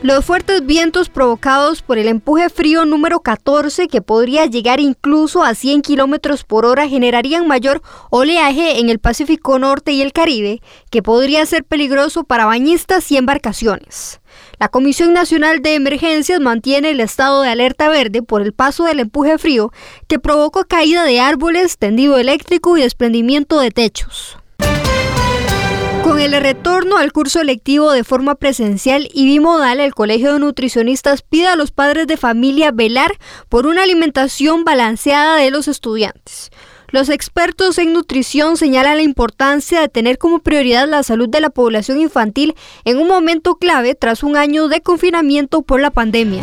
Los fuertes vientos provocados por el empuje frío número 14, que podría llegar incluso a 100 kilómetros por hora, generarían mayor oleaje en el Pacífico Norte y el Caribe, que podría ser peligroso para bañistas y embarcaciones. La Comisión Nacional de Emergencias mantiene el estado de alerta verde por el paso del empuje frío que provocó caída de árboles, tendido eléctrico y desprendimiento de techos. Con el retorno al curso lectivo de forma presencial y bimodal, el Colegio de Nutricionistas pide a los padres de familia velar por una alimentación balanceada de los estudiantes. Los expertos en nutrición señalan la importancia de tener como prioridad la salud de la población infantil en un momento clave tras un año de confinamiento por la pandemia.